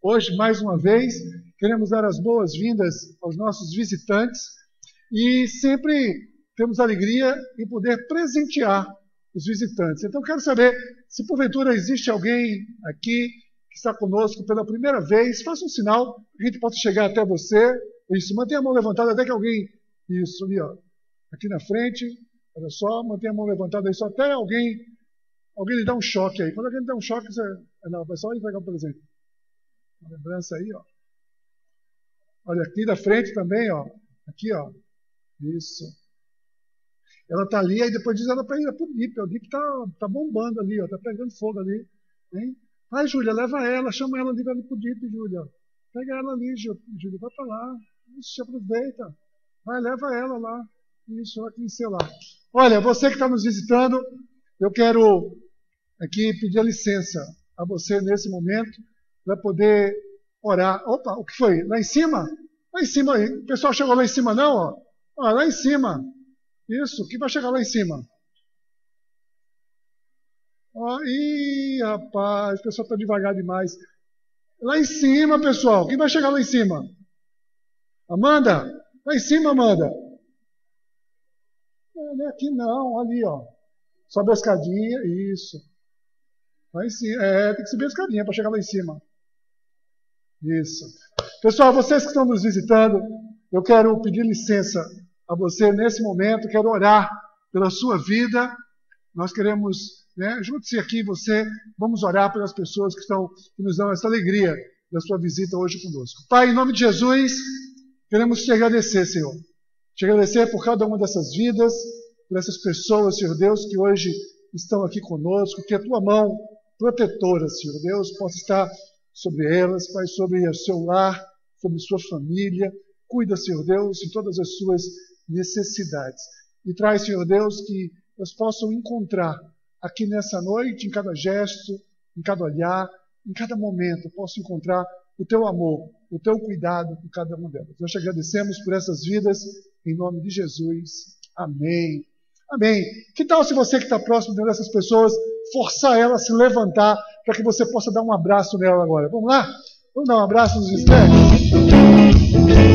Hoje, mais uma vez, queremos dar as boas-vindas aos nossos visitantes e sempre temos alegria em poder presentear os visitantes. Então, quero saber se porventura existe alguém aqui que está conosco pela primeira vez, faça um sinal a gente possa chegar até você. Isso, mantenha a mão levantada até que alguém. Isso, ali, ó. Aqui na frente, olha só, mantenha a mão levantada só até alguém. Alguém lhe dá um choque aí. Quando alguém lhe dá um choque, você. Não, vai só entregar o presente. Uma lembrança aí, ó. Olha, aqui da frente também, ó. Aqui, ó. Isso. Ela tá ali, aí depois diz ela para ir pro DIP. O DIP tá, tá bombando ali, ó. Tá pegando fogo ali. Hein? Vai, Júlia, leva ela, chama ela ali, ali pro DIP, Júlia. Pega ela ali, Júlia, vai para lá. Isso, aproveita. Vai, leva ela lá. Isso, aqui, sei lá. Olha, você que está nos visitando, eu quero aqui pedir licença a você nesse momento vai poder orar. Opa, o que foi? Lá em cima? Lá em cima aí. O pessoal chegou lá em cima, não? Ó, lá em cima. Isso, que vai chegar lá em cima? Ó, ih, rapaz, o pessoal está devagar demais. Lá em cima, pessoal. Quem vai chegar lá em cima? Amanda? Lá em cima, Amanda. Não é aqui não, ali, ó. Sobe a escadinha, isso. Lá em cima. É, tem que subir a escadinha para chegar lá em cima. Isso. Pessoal, vocês que estão nos visitando, eu quero pedir licença a você nesse momento, quero orar pela sua vida. Nós queremos, né, junte-se aqui você, vamos orar pelas pessoas que estão que nos dão essa alegria da sua visita hoje conosco. Pai, em nome de Jesus, queremos te agradecer, Senhor. Te agradecer por cada uma dessas vidas, por essas pessoas, Senhor Deus, que hoje estão aqui conosco, que a tua mão protetora, Senhor Deus, possa estar sobre elas, Pai, sobre o seu lar, sobre sua família. Cuida, Senhor Deus, de todas as suas necessidades. E traz, Senhor Deus, que elas possam encontrar aqui nessa noite, em cada gesto, em cada olhar, em cada momento, possam encontrar o teu amor, o teu cuidado com cada uma delas. Nós te agradecemos por essas vidas, em nome de Jesus. Amém. Amém. Que tal se você que está próximo dessas pessoas, forçar ela a se levantar para que você possa dar um abraço nela agora. Vamos lá? Vamos dar um abraço nos visitantes?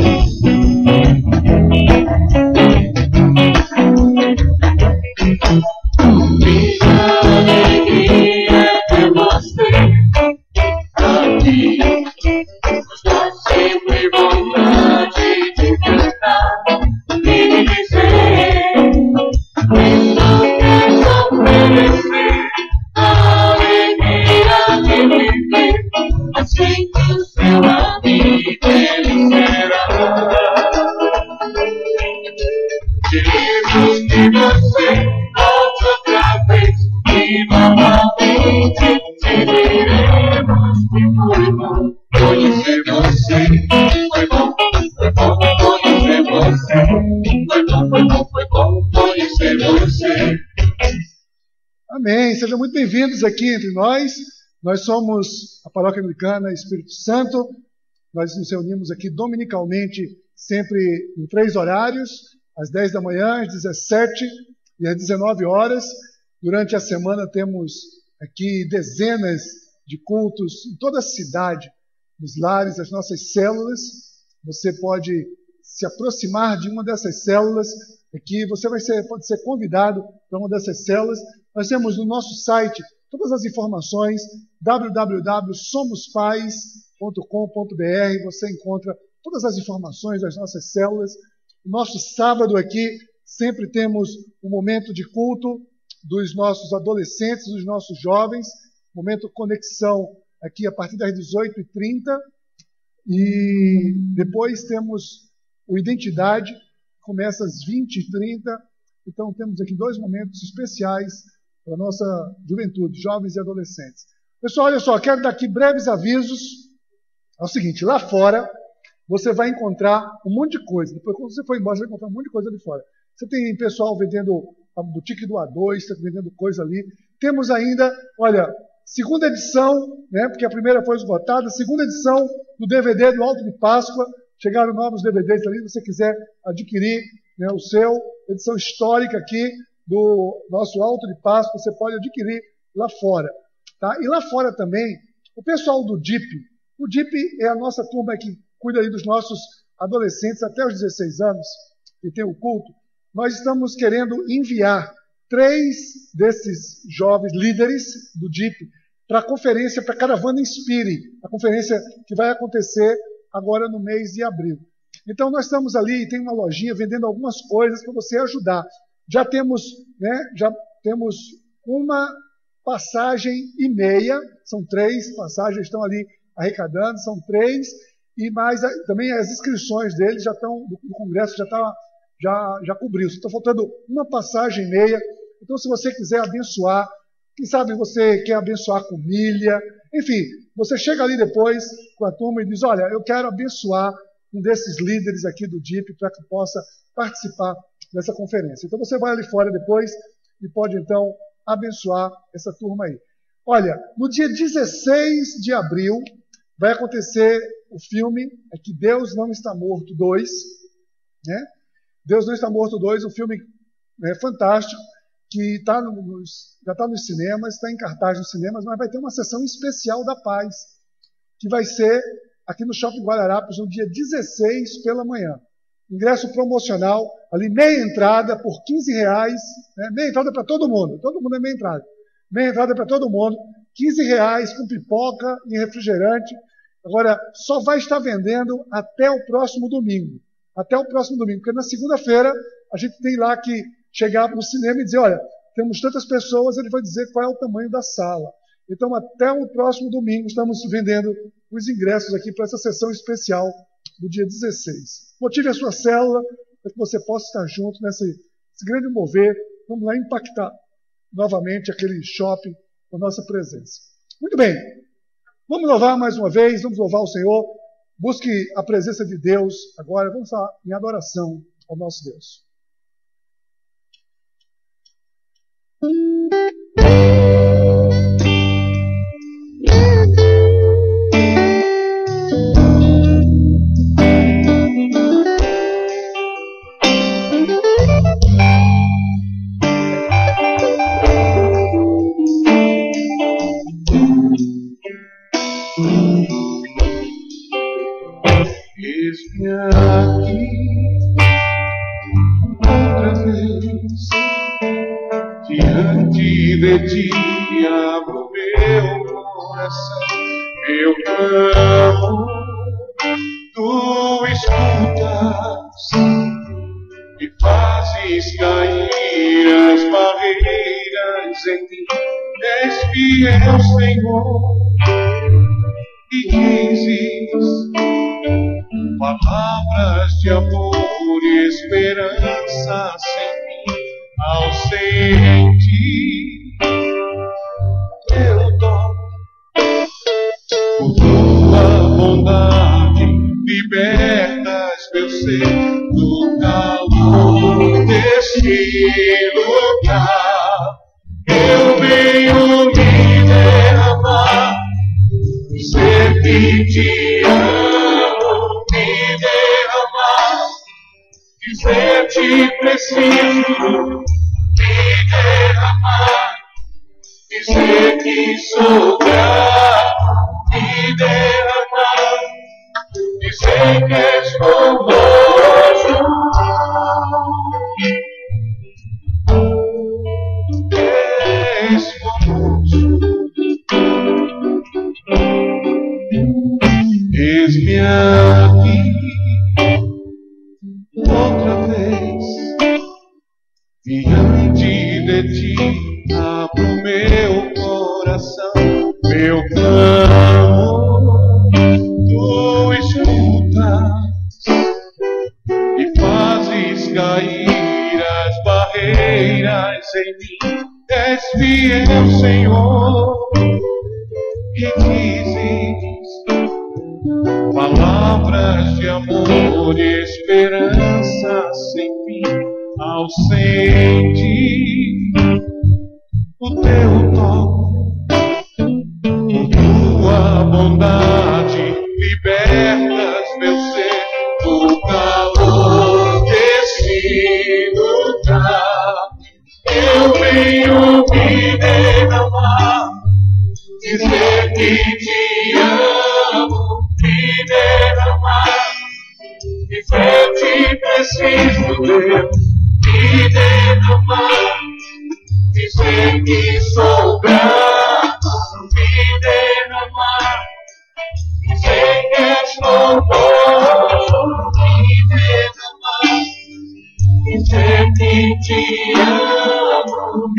Bem-vindos aqui entre nós. Nós somos a Paróquia Anglicana Espírito Santo. Nós nos reunimos aqui dominicalmente, sempre em três horários: às 10 da manhã, às 17 e às 19 horas. Durante a semana temos aqui dezenas de cultos em toda a cidade, nos lares, as nossas células. Você pode se aproximar de uma dessas células aqui. Você vai ser, pode ser convidado para uma dessas células. Nós temos no nosso site todas as informações, www.somospais.com.br. Você encontra todas as informações das nossas células. Nosso sábado aqui sempre temos um momento de culto dos nossos adolescentes, dos nossos jovens, momento conexão aqui a partir das 18h30. E depois temos o Identidade, começa às 20h30. Então temos aqui dois momentos especiais para a nossa juventude, jovens e adolescentes. Pessoal, olha só, quero dar aqui breves avisos. É o seguinte, lá fora você vai encontrar um monte de coisa. Depois, quando você for embora, você vai encontrar um monte de coisa ali fora. Você tem pessoal vendendo a boutique do A2, está vendendo coisa ali. Temos ainda, olha, segunda edição, né, porque a primeira foi esgotada, segunda edição do DVD do Alto de Páscoa. Chegaram novos DVDs ali, se você quiser adquirir né, o seu, edição histórica aqui, do nosso alto de Páscoa, você pode adquirir lá fora. Tá? E lá fora também, o pessoal do DIP, O DIP é a nossa turma que cuida aí dos nossos adolescentes até os 16 anos, que tem o culto. Nós estamos querendo enviar três desses jovens líderes do DIP para a conferência, para a Caravana Inspire, a conferência que vai acontecer agora no mês de abril. Então nós estamos ali, tem uma lojinha vendendo algumas coisas para você ajudar. Já temos, né, já temos uma passagem e meia, são três passagens, estão ali arrecadando, são três, e mais também as inscrições deles já estão, do Congresso já está, já, já cobriu. Está faltando uma passagem e meia. Então, se você quiser abençoar, quem sabe você quer abençoar com milha, enfim, você chega ali depois com a turma e diz: Olha, eu quero abençoar um desses líderes aqui do DIP para que possa participar dessa conferência. Então você vai ali fora depois e pode então abençoar essa turma aí. Olha, no dia 16 de abril vai acontecer o filme É que Deus Não Está Morto 2, né? Deus Não Está Morto 2, um filme é, fantástico que tá nos, já está nos cinemas, está em cartaz nos cinemas, mas vai ter uma sessão especial da paz, que vai ser aqui no Shopping Guararapes no dia 16 pela manhã. Ingresso promocional, ali meia entrada por 15 reais, né? meia entrada para todo mundo, todo mundo é meia entrada. Meia entrada para todo mundo, 15 reais com pipoca e refrigerante. Agora, só vai estar vendendo até o próximo domingo. Até o próximo domingo, porque na segunda-feira a gente tem lá que chegar no cinema e dizer, olha, temos tantas pessoas, ele vai dizer qual é o tamanho da sala. Então, até o próximo domingo, estamos vendendo os ingressos aqui para essa sessão especial do dia 16. Motive a sua célula para que você possa estar junto nesse, nesse grande mover. Vamos lá impactar novamente aquele shopping com a nossa presença. Muito bem. Vamos louvar mais uma vez, vamos louvar o Senhor. Busque a presença de Deus agora. Vamos falar em adoração ao nosso Deus. Dizer que te amo. preciso, Deus, me dê na mão. Dizer que sou grato, me dê na mão. tenho que derramar, dizer que te amo, me derramar. De fé preciso, Deus, me derramar, dizer que sou grato, me derramar. Dizer que és louvor, me mar, dizer que te amo.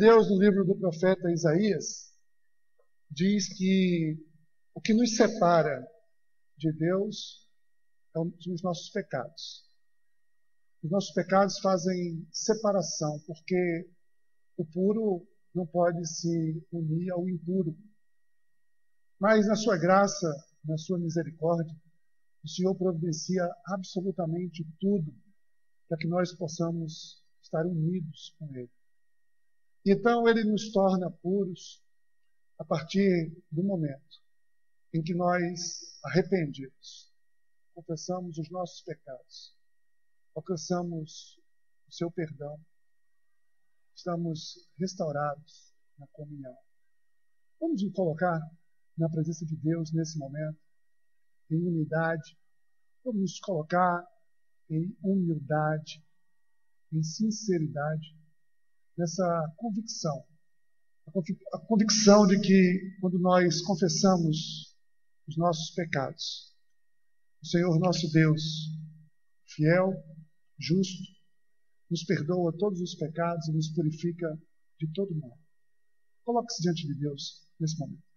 Deus no livro do profeta Isaías diz que o que nos separa de Deus são os nossos pecados. Os nossos pecados fazem separação, porque o puro não pode se unir ao impuro. Mas na sua graça, na sua misericórdia, o Senhor providencia absolutamente tudo para que nós possamos estar unidos com Ele. Então Ele nos torna puros a partir do momento em que nós, arrependidos, confessamos os nossos pecados, alcançamos o seu perdão, estamos restaurados na comunhão. Vamos nos colocar na presença de Deus nesse momento, em unidade. Vamos nos colocar em humildade, em sinceridade, nessa convicção. A convicção de que quando nós confessamos os nossos pecados, o Senhor nosso Deus, fiel, justo, nos perdoa todos os pecados e nos purifica de todo mal. Coloque-se diante de Deus nesse momento.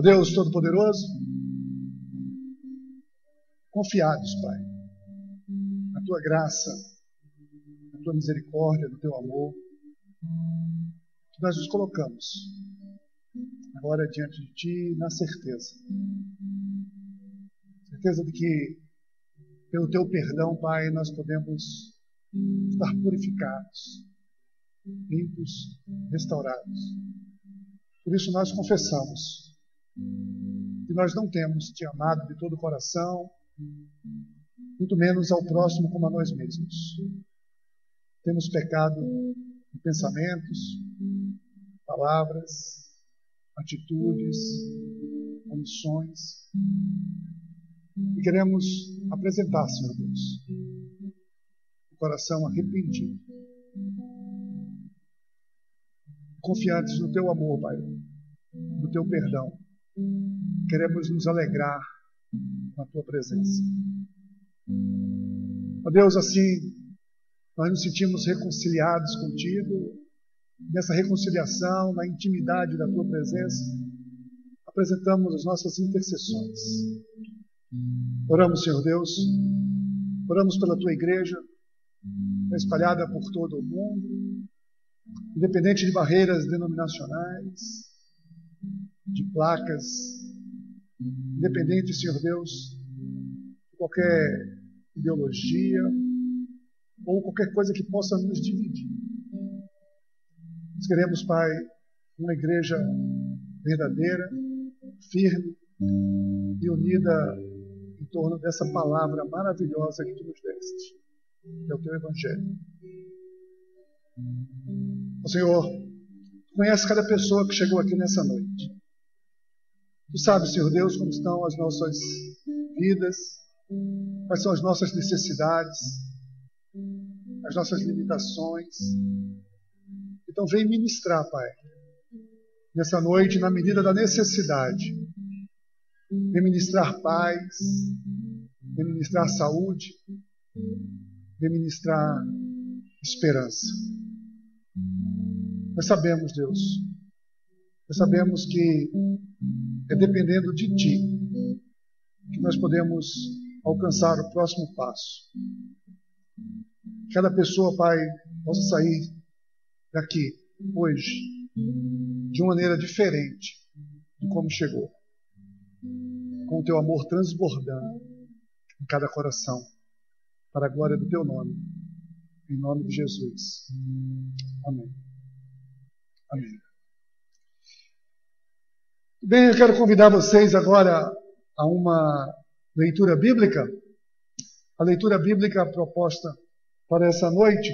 Ó Deus Todo-Poderoso, confiados, Pai, na tua graça, na tua misericórdia, no teu amor, nós nos colocamos agora diante de Ti na certeza. Certeza de que, pelo Teu perdão, Pai, nós podemos estar purificados, limpos, restaurados. Por isso nós confessamos que nós não temos Te amado de todo o coração, muito menos ao próximo como a nós mesmos. Temos pecado em pensamentos, palavras, atitudes, omissões. E queremos apresentar, Senhor Deus, o coração arrependido, confiantes no Teu amor, Pai, no Teu perdão. Queremos nos alegrar com a Tua presença. Ó Deus, assim, nós nos sentimos reconciliados contigo, nessa reconciliação, na intimidade da tua presença, apresentamos as nossas intercessões. Oramos, Senhor Deus, oramos pela tua igreja, espalhada por todo o mundo, independente de barreiras denominacionais, de placas, independente, Senhor Deus, de qualquer ideologia ou qualquer coisa que possa nos dividir. Nós queremos, Pai, uma igreja verdadeira, firme e unida em torno dessa palavra maravilhosa que tu nos deste, que é o teu Evangelho. O Senhor, conhece cada pessoa que chegou aqui nessa noite. Tu sabes, Senhor Deus, como estão as nossas vidas, quais são as nossas necessidades, as nossas limitações. Então, vem ministrar, Pai, nessa noite, na medida da necessidade. Vem ministrar paz, vem ministrar saúde, vem ministrar esperança. Nós sabemos, Deus, nós sabemos que é dependendo de Ti que nós podemos alcançar o próximo passo. Cada pessoa, Pai, possa sair daqui hoje de uma maneira diferente de como chegou, com o Teu amor transbordando em cada coração, para a glória do Teu nome, em nome de Jesus. Amém. Amém. Bem, eu quero convidar vocês agora a uma leitura bíblica. A leitura bíblica proposta para essa noite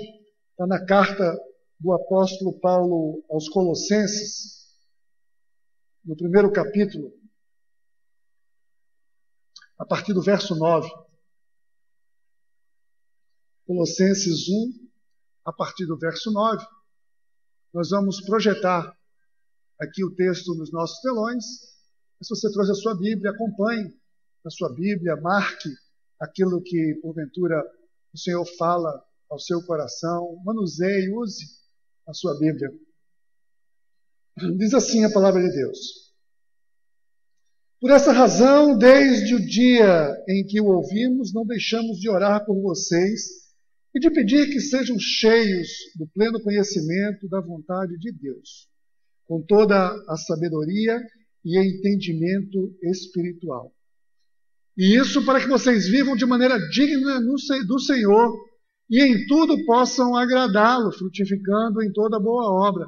está na carta do apóstolo Paulo aos Colossenses, no primeiro capítulo, a partir do verso 9. Colossenses 1, a partir do verso 9. Nós vamos projetar aqui o texto nos nossos telões. Se você trouxe a sua Bíblia, acompanhe a sua Bíblia, marque aquilo que, porventura, o Senhor fala ao seu coração, manuseie, use a sua Bíblia. Diz assim a palavra de Deus. Por essa razão, desde o dia em que o ouvimos, não deixamos de orar por vocês e de pedir que sejam cheios do pleno conhecimento da vontade de Deus com toda a sabedoria e entendimento espiritual. E isso para que vocês vivam de maneira digna do Senhor e em tudo possam agradá-lo, frutificando em toda boa obra,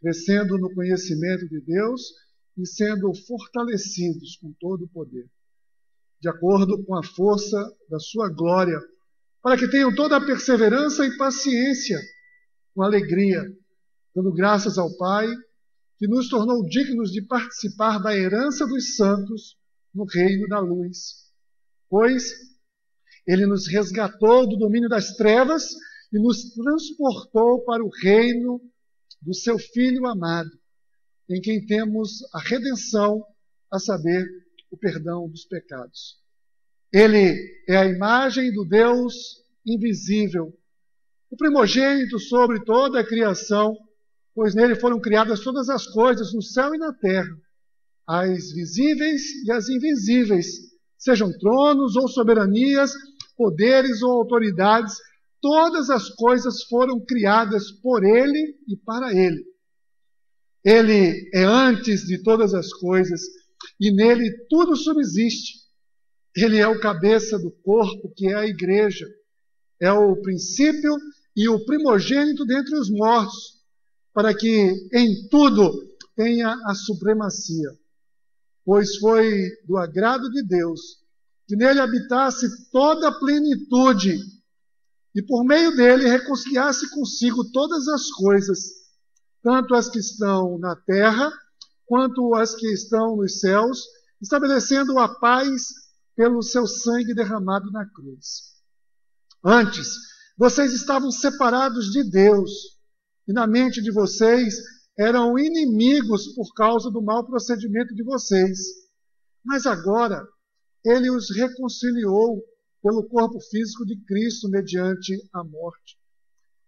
crescendo no conhecimento de Deus e sendo fortalecidos com todo o poder, de acordo com a força da sua glória, para que tenham toda a perseverança e paciência, com alegria, dando graças ao Pai, que nos tornou dignos de participar da herança dos santos no reino da luz. Pois ele nos resgatou do domínio das trevas e nos transportou para o reino do seu Filho amado, em quem temos a redenção, a saber, o perdão dos pecados. Ele é a imagem do Deus invisível, o primogênito sobre toda a criação, pois nele foram criadas todas as coisas no céu e na terra, as visíveis e as invisíveis, sejam tronos ou soberanias, poderes ou autoridades, todas as coisas foram criadas por ele e para ele. Ele é antes de todas as coisas e nele tudo subsiste. Ele é o cabeça do corpo, que é a igreja. É o princípio e o primogênito dentre os mortos para que em tudo tenha a supremacia. Pois foi do agrado de Deus que nele habitasse toda a plenitude e por meio dele reconciliasse consigo todas as coisas, tanto as que estão na terra quanto as que estão nos céus, estabelecendo a paz pelo seu sangue derramado na cruz. Antes, vocês estavam separados de Deus e na mente de vocês eram inimigos por causa do mau procedimento de vocês. Mas agora ele os reconciliou pelo corpo físico de Cristo mediante a morte,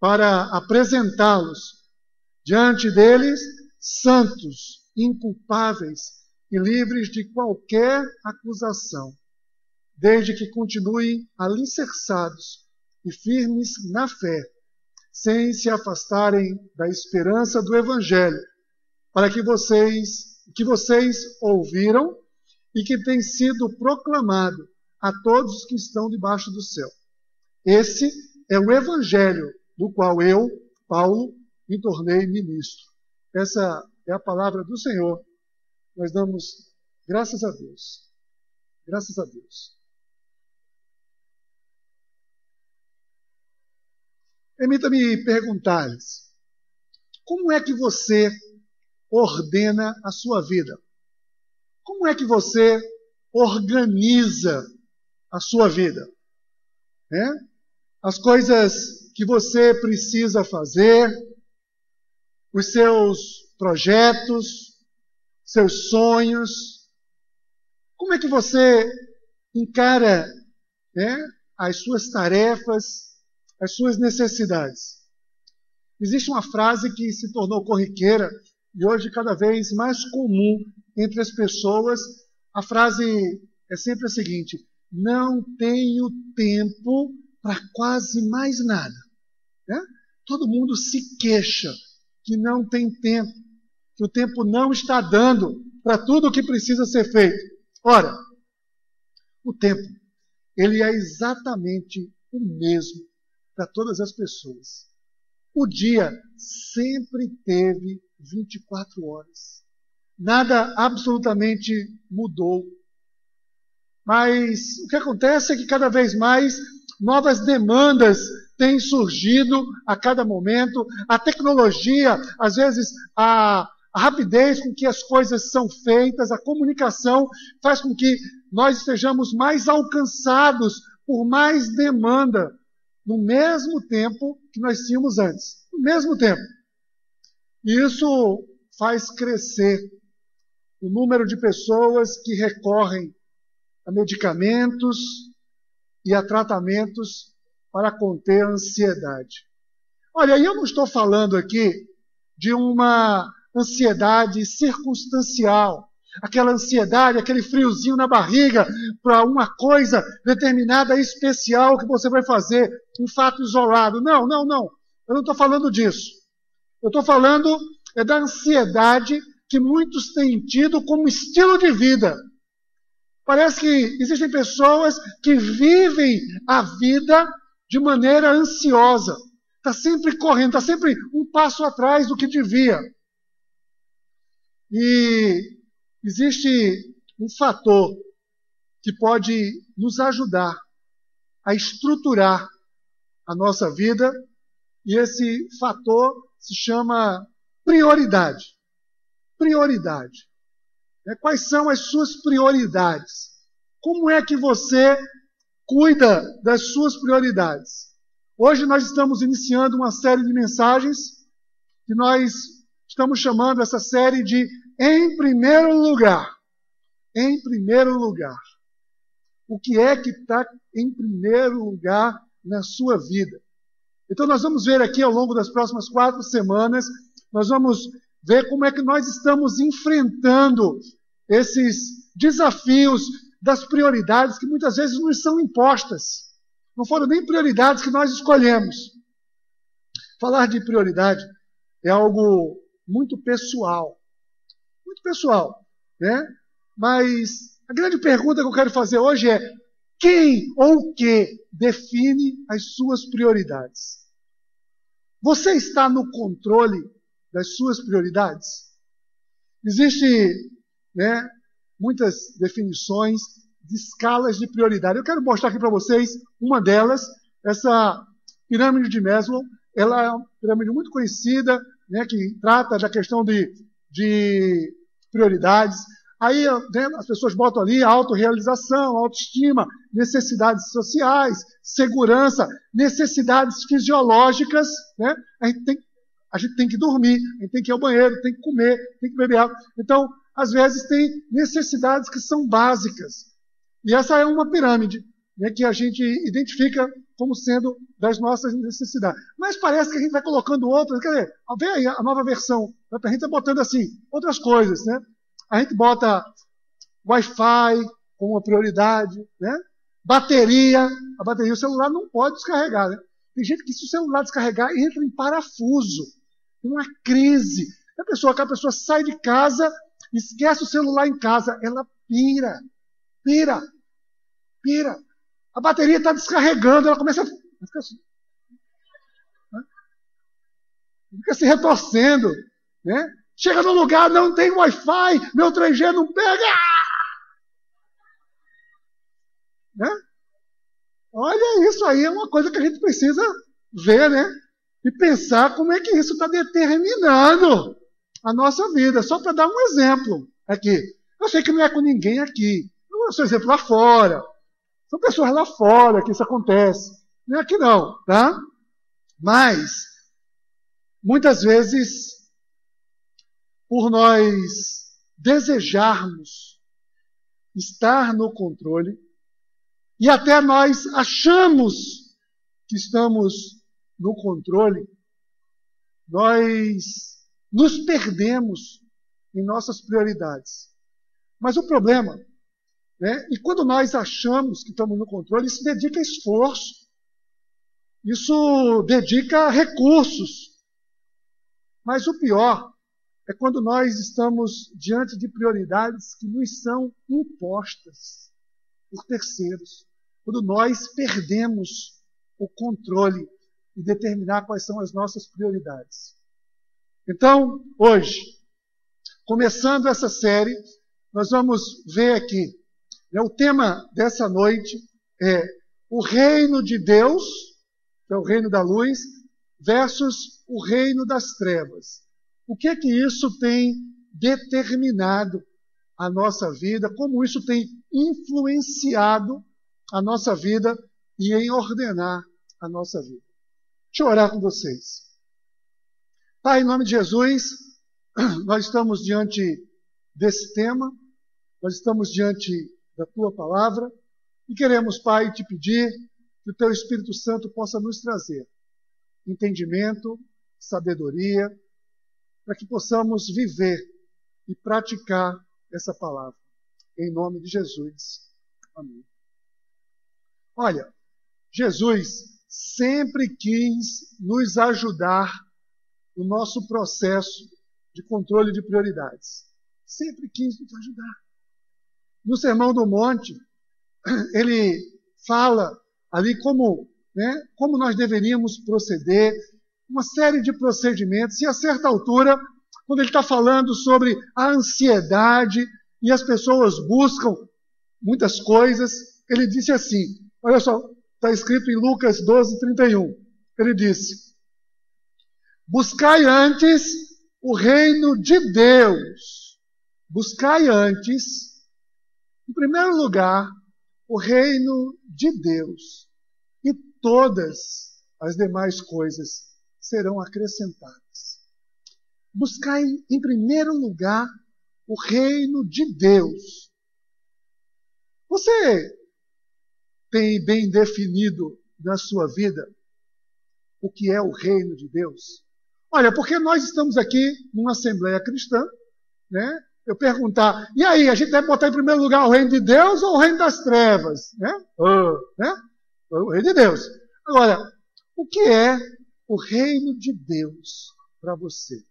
para apresentá-los diante deles santos, inculpáveis e livres de qualquer acusação, desde que continuem alicerçados e firmes na fé sem se afastarem da esperança do Evangelho, para que vocês, que vocês ouviram e que tem sido proclamado a todos os que estão debaixo do céu. Esse é o Evangelho do qual eu, Paulo, me tornei ministro. Essa é a palavra do Senhor. Nós damos graças a Deus. Graças a Deus. Permita-me perguntar-lhes: como é que você ordena a sua vida? Como é que você organiza a sua vida. Né? As coisas que você precisa fazer, os seus projetos, seus sonhos. Como é que você encara né, as suas tarefas, as suas necessidades? Existe uma frase que se tornou corriqueira e hoje cada vez mais comum entre as pessoas. A frase é sempre a seguinte: não tenho tempo para quase mais nada. Né? Todo mundo se queixa que não tem tempo, que o tempo não está dando para tudo o que precisa ser feito. Ora, o tempo, ele é exatamente o mesmo para todas as pessoas. O dia sempre teve 24 horas. Nada absolutamente mudou. Mas o que acontece é que cada vez mais novas demandas têm surgido a cada momento. A tecnologia, às vezes, a, rapidez com que as coisas são feitas, a comunicação faz com que nós estejamos mais alcançados por mais demanda, no mesmo tempo que nós tínhamos antes. No mesmo tempo. E isso faz crescer o número de pessoas que recorrem a medicamentos e a tratamentos para conter a ansiedade. Olha, eu não estou falando aqui de uma ansiedade circunstancial, aquela ansiedade, aquele friozinho na barriga para uma coisa determinada especial que você vai fazer, um fato isolado. Não, não, não. Eu não estou falando disso. Eu estou falando é da ansiedade que muitos têm tido como estilo de vida. Parece que existem pessoas que vivem a vida de maneira ansiosa. Está sempre correndo, está sempre um passo atrás do que devia. E existe um fator que pode nos ajudar a estruturar a nossa vida, e esse fator se chama prioridade. Prioridade. É, quais são as suas prioridades? Como é que você cuida das suas prioridades? Hoje nós estamos iniciando uma série de mensagens que nós estamos chamando essa série de Em Primeiro Lugar. Em primeiro lugar. O que é que está em primeiro lugar na sua vida? Então, nós vamos ver aqui ao longo das próximas quatro semanas, nós vamos ver como é que nós estamos enfrentando esses desafios das prioridades que muitas vezes nos são impostas. Não foram nem prioridades que nós escolhemos. Falar de prioridade é algo muito pessoal. Pessoal, né? Mas a grande pergunta que eu quero fazer hoje é: quem ou o que define as suas prioridades? Você está no controle das suas prioridades? Existe né, muitas definições de escalas de prioridade. Eu quero mostrar aqui para vocês uma delas, essa pirâmide de Maslow. Ela é uma pirâmide muito conhecida, né, que trata da questão de, de prioridades. Aí né, as pessoas botam ali autorrealização, autoestima, necessidades sociais, segurança, necessidades fisiológicas. Né? A, gente tem, a gente tem que dormir, a gente tem que ir ao banheiro, tem que comer, tem que beber água. Então, às vezes tem necessidades que são básicas. E essa é uma pirâmide né, que a gente identifica como sendo das nossas necessidades. Mas parece que a gente vai colocando outras, quer dizer, vem aí a nova versão, né, a gente está botando assim, outras coisas, né? A gente bota Wi-Fi como uma prioridade, né? Bateria, a bateria, o celular não pode descarregar, né? Tem gente que se o celular descarregar, entra em parafuso, tem uma crise. A pessoa, a pessoa sai de casa, esquece o celular em casa, ela pira, pira, pira. A bateria está descarregando, ela começa a fica, assim, né? fica se retorcendo, né? Chega no lugar, não tem Wi-Fi, meu 3G não pega. Né? Olha, isso aí é uma coisa que a gente precisa ver, né? E pensar como é que isso está determinando a nossa vida. Só para dar um exemplo aqui. Eu sei que não é com ninguém aqui. Eu sou exemplo lá fora. São pessoas lá fora que isso acontece. Não é aqui não, tá? Mas, muitas vezes, por nós desejarmos estar no controle, e até nós achamos que estamos no controle, nós nos perdemos em nossas prioridades. Mas o problema, né, e quando nós achamos que estamos no controle, isso dedica esforço, isso dedica recursos. Mas o pior é quando nós estamos diante de prioridades que nos são impostas por terceiros. Quando nós perdemos o controle e determinar quais são as nossas prioridades. Então, hoje, começando essa série, nós vamos ver aqui. Né, o tema dessa noite é o reino de Deus, que é o reino da luz, versus o reino das trevas. O que é que isso tem determinado a nossa vida, como isso tem influenciado a nossa vida e em ordenar a nossa vida. Deixa eu orar com vocês. Pai, em nome de Jesus, nós estamos diante desse tema, nós estamos diante da tua palavra e queremos, Pai, te pedir que o teu Espírito Santo possa nos trazer entendimento, sabedoria, para que possamos viver e praticar essa palavra. Em nome de Jesus. Amém. Olha, Jesus sempre quis nos ajudar no nosso processo de controle de prioridades. Sempre quis nos ajudar. No Sermão do Monte, ele fala ali como, né, como nós deveríamos proceder, uma série de procedimentos, e a certa altura, quando ele está falando sobre a ansiedade e as pessoas buscam muitas coisas, ele disse assim: olha só, Está escrito em Lucas 12, 31. Ele disse: Buscai antes o reino de Deus. Buscai antes, em primeiro lugar, o reino de Deus. E todas as demais coisas serão acrescentadas. Buscai em primeiro lugar o reino de Deus. Você tem bem definido na sua vida o que é o reino de Deus? Olha, porque nós estamos aqui numa Assembleia Cristã, né? Eu perguntar, e aí, a gente deve botar em primeiro lugar o reino de Deus ou o reino das trevas? Né? Uh, né? O reino de Deus. Agora, o que é o reino de Deus para você?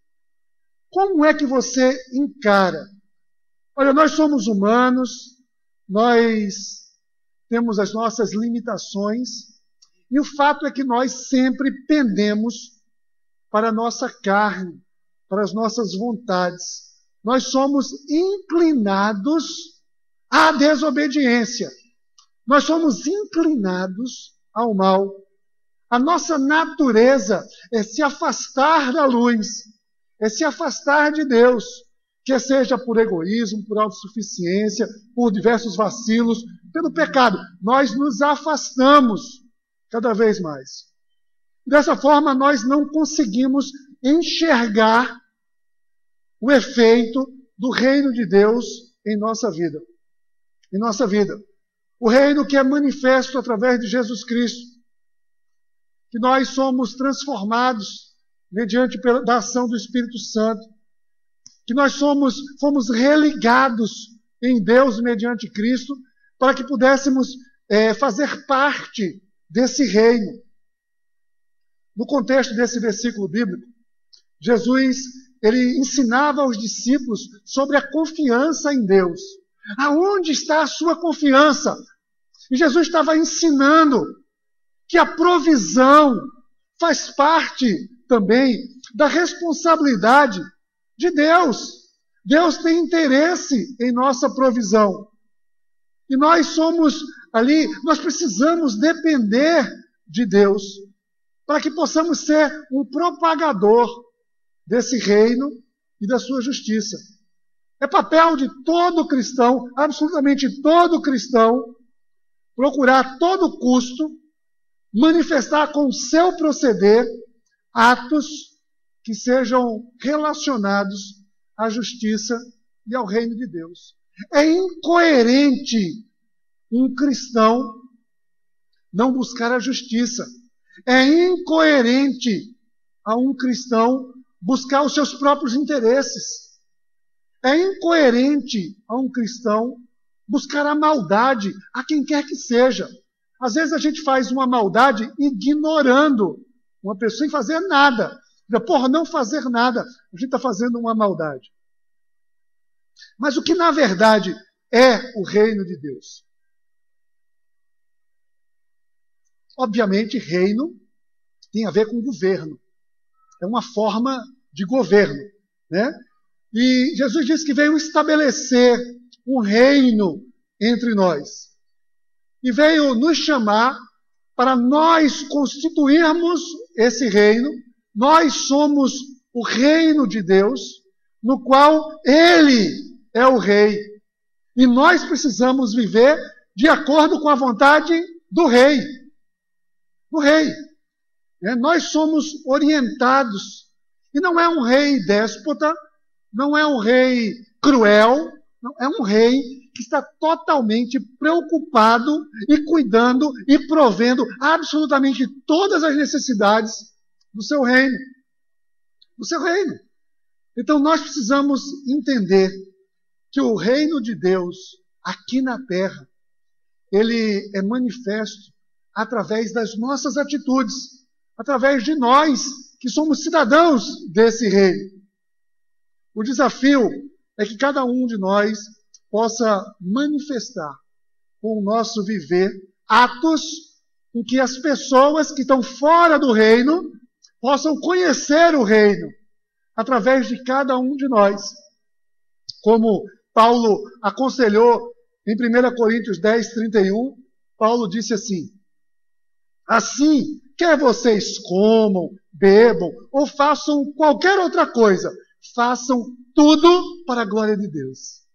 Como é que você encara? Olha, nós somos humanos, nós temos as nossas limitações, e o fato é que nós sempre pendemos para a nossa carne, para as nossas vontades. Nós somos inclinados à desobediência. Nós somos inclinados ao mal. A nossa natureza é se afastar da luz, é se afastar de Deus, quer seja por egoísmo, por autossuficiência, por diversos vacilos, pelo pecado. Nós nos afastamos cada vez mais. Dessa forma, nós não conseguimos enxergar o efeito do reino de Deus em nossa vida. Em nossa vida. O reino que é manifesto através de Jesus Cristo. Que nós somos transformados mediante da ação do Espírito Santo. Que nós somos, fomos religados em Deus mediante Cristo para que pudéssemos é, fazer parte desse reino. No contexto desse versículo bíblico, Jesus ele ensinava aos discípulos sobre a confiança em Deus. Aonde está a sua confiança? E Jesus estava ensinando que a provisão faz parte também da responsabilidade de Deus. Deus tem interesse em nossa provisão. E nós somos ali, nós precisamos depender de Deus para que possamos ser um propagador desse reino e da sua justiça. É papel de todo cristão, absolutamente todo cristão, procurar a todo custo manifestar com o seu proceder atos que sejam relacionados à justiça e ao reino de Deus. É incoerente um cristão não buscar a justiça. É incoerente a um cristão buscar os seus próprios interesses. É incoerente a um cristão buscar a maldade a quem quer que seja. Às vezes a gente faz uma maldade ignorando uma pessoa sem fazer nada. Porra, não fazer nada. A gente está fazendo uma maldade. Mas o que na verdade é o reino de Deus? Obviamente, reino tem a ver com governo. É uma forma de governo. Né? E Jesus disse que veio estabelecer um reino entre nós. E veio nos chamar para nós constituirmos esse reino. Nós somos o reino de Deus, no qual Ele é o rei. E nós precisamos viver de acordo com a vontade do rei. Do rei. É, nós somos orientados. E não é um rei déspota, não é um rei cruel, não, é um rei que está totalmente preocupado e cuidando e provendo absolutamente todas as necessidades do seu reino. Do seu reino. Então nós precisamos entender que o reino de Deus aqui na terra, ele é manifesto através das nossas atitudes, através de nós que somos cidadãos desse reino. O desafio é que cada um de nós possa manifestar com o nosso viver atos em que as pessoas que estão fora do reino possam conhecer o reino através de cada um de nós. Como Paulo aconselhou em 1 Coríntios 10, 31, Paulo disse assim: Assim, quer vocês comam, bebam ou façam qualquer outra coisa, façam tudo para a glória de Deus.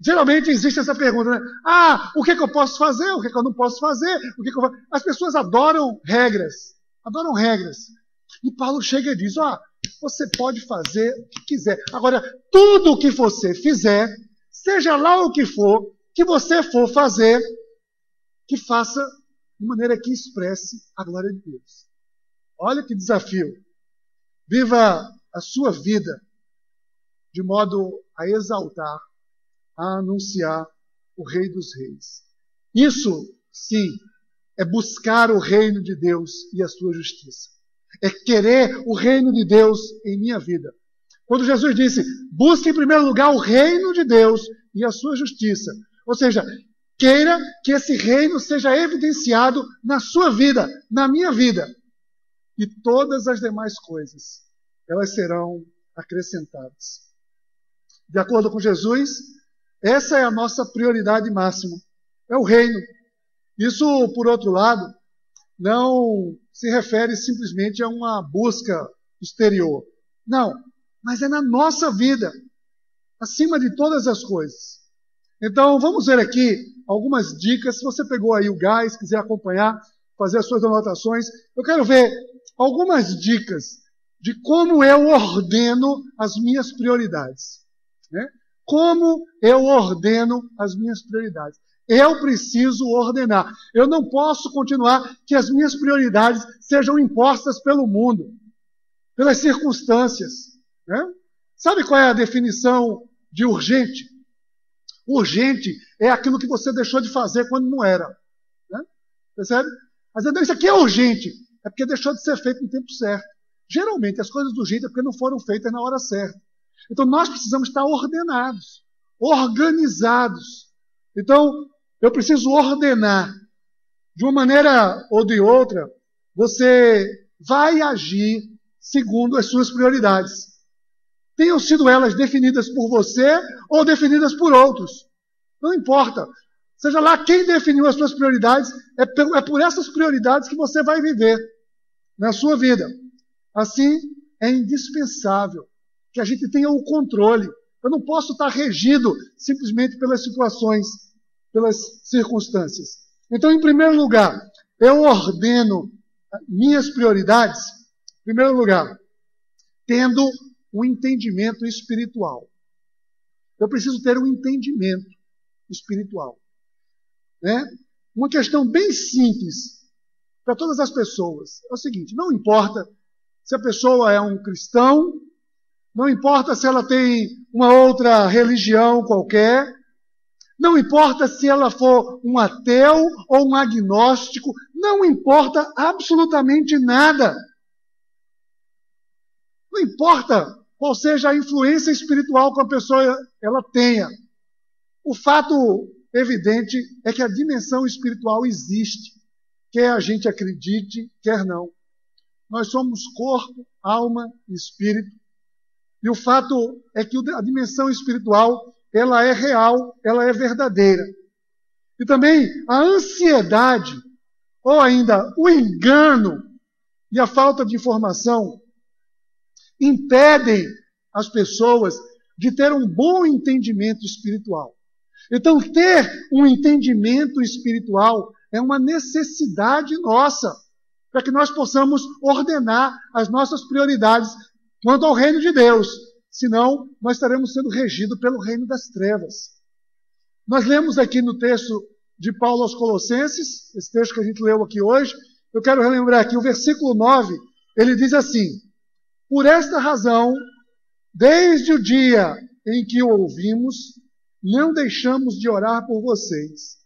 Geralmente existe essa pergunta, né? Ah, o que, é que eu posso fazer? O que, é que eu não posso fazer? O que, é que eu... As pessoas adoram regras. Adoram regras. E Paulo chega e diz: Ó, oh, você pode fazer o que quiser. Agora, tudo o que você fizer, seja lá o que for, que você for fazer, que faça de maneira que expresse a glória de Deus. Olha que desafio. Viva a sua vida de modo a exaltar, a anunciar o Rei dos Reis. Isso, sim, é buscar o reino de Deus e a sua justiça. É querer o reino de Deus em minha vida. Quando Jesus disse, busque em primeiro lugar o reino de Deus e a sua justiça. Ou seja, queira que esse reino seja evidenciado na sua vida, na minha vida. E todas as demais coisas, elas serão acrescentadas. De acordo com Jesus, essa é a nossa prioridade máxima. É o reino. Isso, por outro lado, não se refere simplesmente a uma busca exterior. Não, mas é na nossa vida, acima de todas as coisas. Então, vamos ver aqui algumas dicas. Se você pegou aí o gás, quiser acompanhar, fazer as suas anotações, eu quero ver algumas dicas de como eu ordeno as minhas prioridades. Né? Como eu ordeno as minhas prioridades? Eu preciso ordenar. Eu não posso continuar que as minhas prioridades sejam impostas pelo mundo, pelas circunstâncias. Né? Sabe qual é a definição de urgente? Urgente é aquilo que você deixou de fazer quando não era. Né? Percebe? Mas isso aqui é urgente. É porque deixou de ser feito no tempo certo. Geralmente as coisas urgentes é porque não foram feitas na hora certa. Então nós precisamos estar ordenados, organizados. Então eu preciso ordenar. De uma maneira ou de outra, você vai agir segundo as suas prioridades. Tenham sido elas definidas por você ou definidas por outros. Não importa. Seja lá quem definiu as suas prioridades, é por, é por essas prioridades que você vai viver na sua vida. Assim, é indispensável que a gente tenha o controle. Eu não posso estar regido simplesmente pelas situações, pelas circunstâncias. Então, em primeiro lugar, eu ordeno minhas prioridades, em primeiro lugar, tendo um entendimento espiritual. Eu preciso ter um entendimento espiritual. Né? Uma questão bem simples para todas as pessoas é o seguinte: não importa se a pessoa é um cristão, não importa se ela tem uma outra religião qualquer, não importa se ela for um ateu ou um agnóstico, não importa absolutamente nada. Não importa qual seja a influência espiritual que a pessoa ela tenha. O fato evidente é que a dimensão espiritual existe, quer a gente acredite, quer não. Nós somos corpo, alma e espírito. E o fato é que a dimensão espiritual ela é real, ela é verdadeira. E também a ansiedade, ou ainda o engano e a falta de informação, impedem as pessoas de ter um bom entendimento espiritual. Então, ter um entendimento espiritual é uma necessidade nossa, para que nós possamos ordenar as nossas prioridades quanto ao reino de Deus senão nós estaremos sendo regidos pelo reino das trevas. Nós lemos aqui no texto de Paulo aos Colossenses, esse texto que a gente leu aqui hoje, eu quero relembrar aqui o versículo 9, ele diz assim: Por esta razão, desde o dia em que o ouvimos, não deixamos de orar por vocês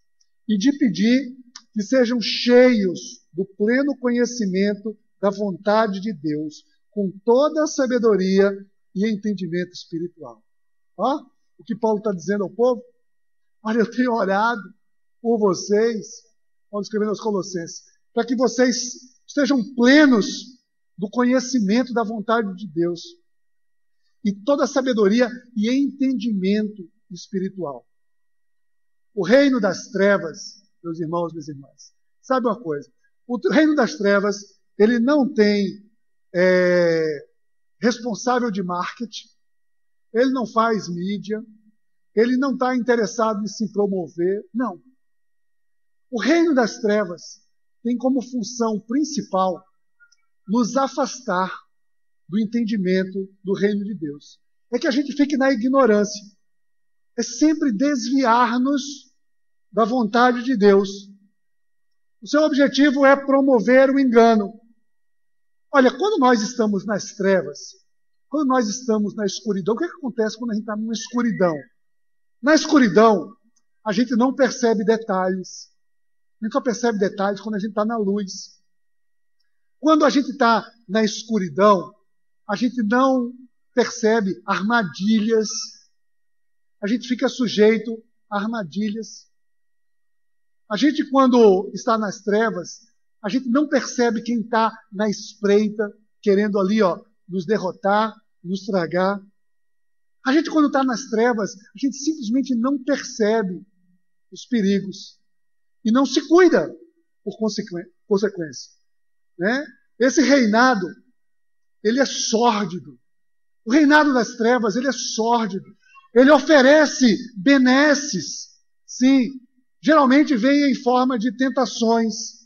e de pedir que sejam cheios do pleno conhecimento da vontade de Deus, com toda a sabedoria e entendimento espiritual. Ó, o que Paulo está dizendo ao povo? Olha, eu tenho orado por vocês, Paulo escrevendo aos Colossenses, para que vocês estejam plenos do conhecimento da vontade de Deus e toda sabedoria e entendimento espiritual. O reino das trevas, meus irmãos, minhas irmãs, sabe uma coisa? O reino das trevas, ele não tem é, responsável de marketing, ele não faz mídia, ele não está interessado em se promover. Não. O reino das trevas tem como função principal nos afastar do entendimento do reino de Deus. É que a gente fique na ignorância. É sempre desviar-nos da vontade de Deus. O seu objetivo é promover o engano. Olha, quando nós estamos nas trevas, quando nós estamos na escuridão, o que, é que acontece quando a gente está numa escuridão? Na escuridão, a gente não percebe detalhes. A gente só percebe detalhes quando a gente está na luz. Quando a gente está na escuridão, a gente não percebe armadilhas. A gente fica sujeito a armadilhas. A gente, quando está nas trevas, a gente não percebe quem está na espreita, querendo ali, ó, nos derrotar, nos tragar. A gente, quando está nas trevas, a gente simplesmente não percebe os perigos e não se cuida por consequência. Né? Esse reinado, ele é sórdido. O reinado das trevas, ele é sórdido. Ele oferece benesses, sim. Geralmente vem em forma de tentações,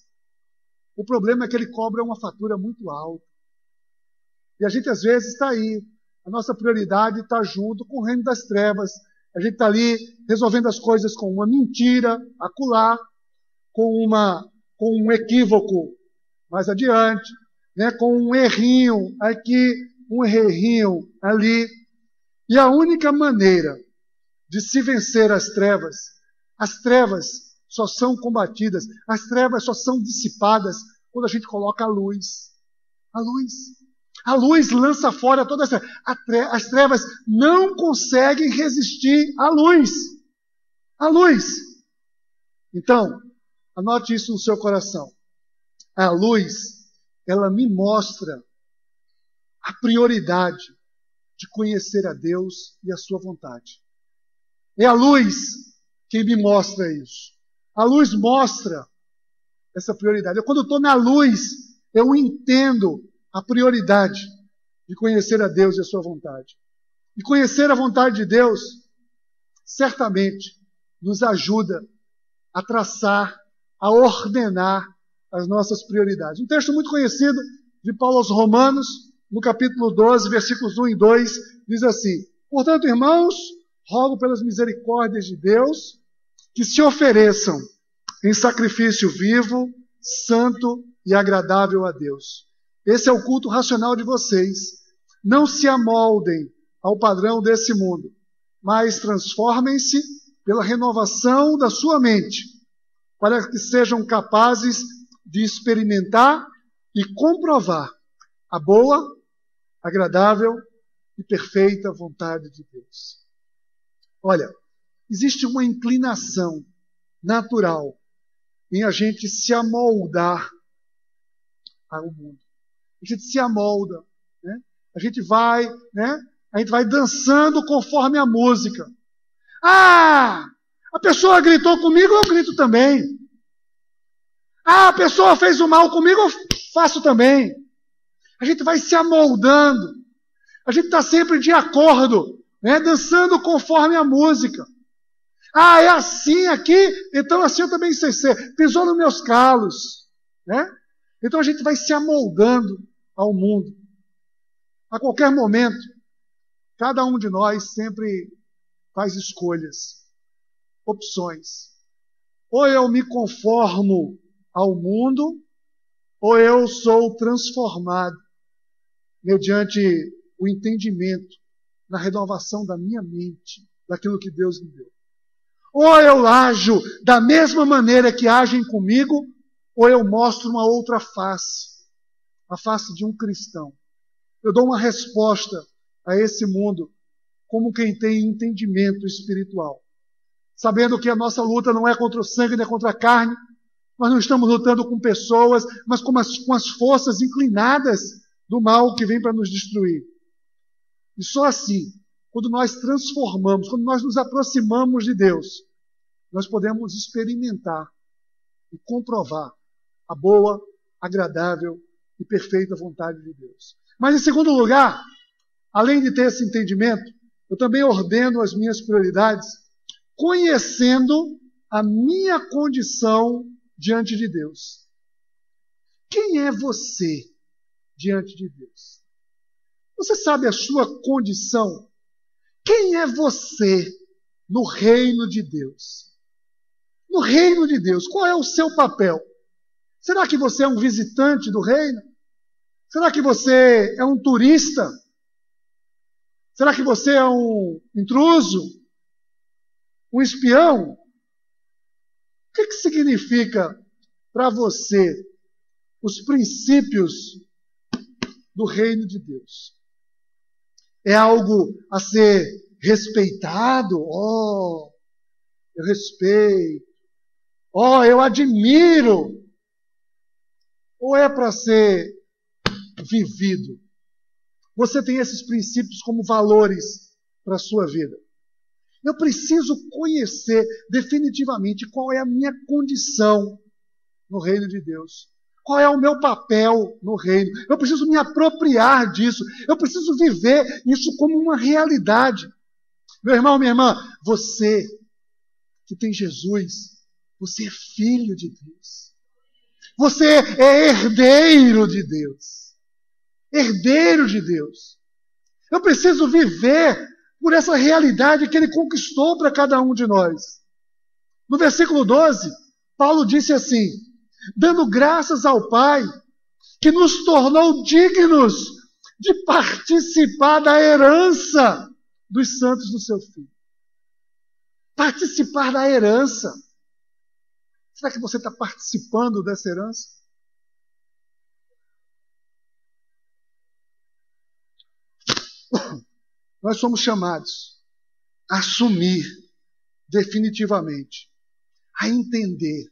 o problema é que ele cobra uma fatura muito alta. E a gente às vezes está aí. A nossa prioridade está junto com o reino das trevas. A gente está ali resolvendo as coisas com uma mentira, acular, com, uma, com um equívoco mais adiante, né, com um errinho aqui, um errinho ali. E a única maneira de se vencer as trevas, as trevas só são combatidas, as trevas só são dissipadas quando a gente coloca a luz. A luz. A luz lança fora toda essa. As trevas não conseguem resistir à luz. A luz. Então, anote isso no seu coração. A luz, ela me mostra a prioridade de conhecer a Deus e a sua vontade. É a luz que me mostra isso. A luz mostra essa prioridade. Eu, quando estou na luz, eu entendo a prioridade de conhecer a Deus e a sua vontade. E conhecer a vontade de Deus, certamente, nos ajuda a traçar a ordenar as nossas prioridades. Um texto muito conhecido de Paulo aos Romanos, no capítulo 12, versículos 1 e 2, diz assim: Portanto, irmãos, rogo pelas misericórdias de Deus que se ofereçam em sacrifício vivo, santo e agradável a Deus. Esse é o culto racional de vocês. Não se amoldem ao padrão desse mundo, mas transformem-se pela renovação da sua mente, para que sejam capazes de experimentar e comprovar a boa, agradável e perfeita vontade de Deus. Olha, existe uma inclinação natural em a gente se amoldar ao mundo. A gente se amolda, né? A gente vai, né? A gente vai dançando conforme a música. Ah, a pessoa gritou comigo, eu grito também. Ah, a pessoa fez o mal comigo, eu faço também. A gente vai se amoldando. A gente está sempre de acordo, né? dançando conforme a música. Ah, é assim aqui, então assim eu também sei ser. Pisou nos meus calos. Né? Então a gente vai se amoldando ao mundo. A qualquer momento, cada um de nós sempre faz escolhas, opções. Ou eu me conformo ao mundo, ou eu sou transformado mediante o entendimento na renovação da minha mente, daquilo que Deus me deu. Ou eu ajo da mesma maneira que agem comigo, ou eu mostro uma outra face, a face de um cristão. Eu dou uma resposta a esse mundo como quem tem entendimento espiritual. Sabendo que a nossa luta não é contra o sangue nem é contra a carne, nós não estamos lutando com pessoas, mas com as, com as forças inclinadas do mal que vem para nos destruir. E só assim, quando nós transformamos, quando nós nos aproximamos de Deus, nós podemos experimentar e comprovar a boa, agradável e perfeita vontade de Deus. Mas, em segundo lugar, além de ter esse entendimento, eu também ordeno as minhas prioridades conhecendo a minha condição diante de Deus. Quem é você diante de Deus? Você sabe a sua condição? Quem é você no reino de Deus? No reino de Deus, qual é o seu papel? Será que você é um visitante do reino? Será que você é um turista? Será que você é um intruso? Um espião? Que, que significa para você os princípios do reino de Deus? É algo a ser respeitado? Oh, eu respeito. Oh, eu admiro. Ou é para ser vivido? Você tem esses princípios como valores para a sua vida. Eu preciso conhecer definitivamente qual é a minha condição no reino de Deus. Qual é o meu papel no reino? Eu preciso me apropriar disso. Eu preciso viver isso como uma realidade. Meu irmão, minha irmã, você que tem Jesus, você é filho de Deus. Você é herdeiro de Deus herdeiro de Deus. Eu preciso viver por essa realidade que ele conquistou para cada um de nós. No versículo 12, Paulo disse assim: dando graças ao Pai, que nos tornou dignos de participar da herança dos santos do seu filho. Participar da herança. Será que você está participando dessa herança? Nós somos chamados a assumir definitivamente, a entender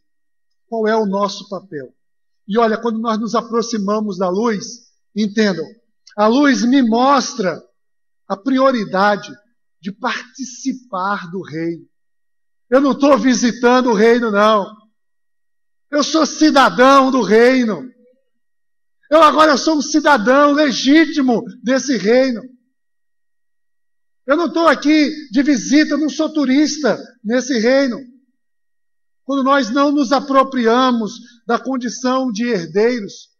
qual é o nosso papel. E olha, quando nós nos aproximamos da luz, entendam, a luz me mostra a prioridade de participar do reino. Eu não estou visitando o reino, não. Eu sou cidadão do reino. Eu agora sou um cidadão legítimo desse reino. Eu não estou aqui de visita, não sou turista nesse reino. quando nós não nos apropriamos da condição de herdeiros,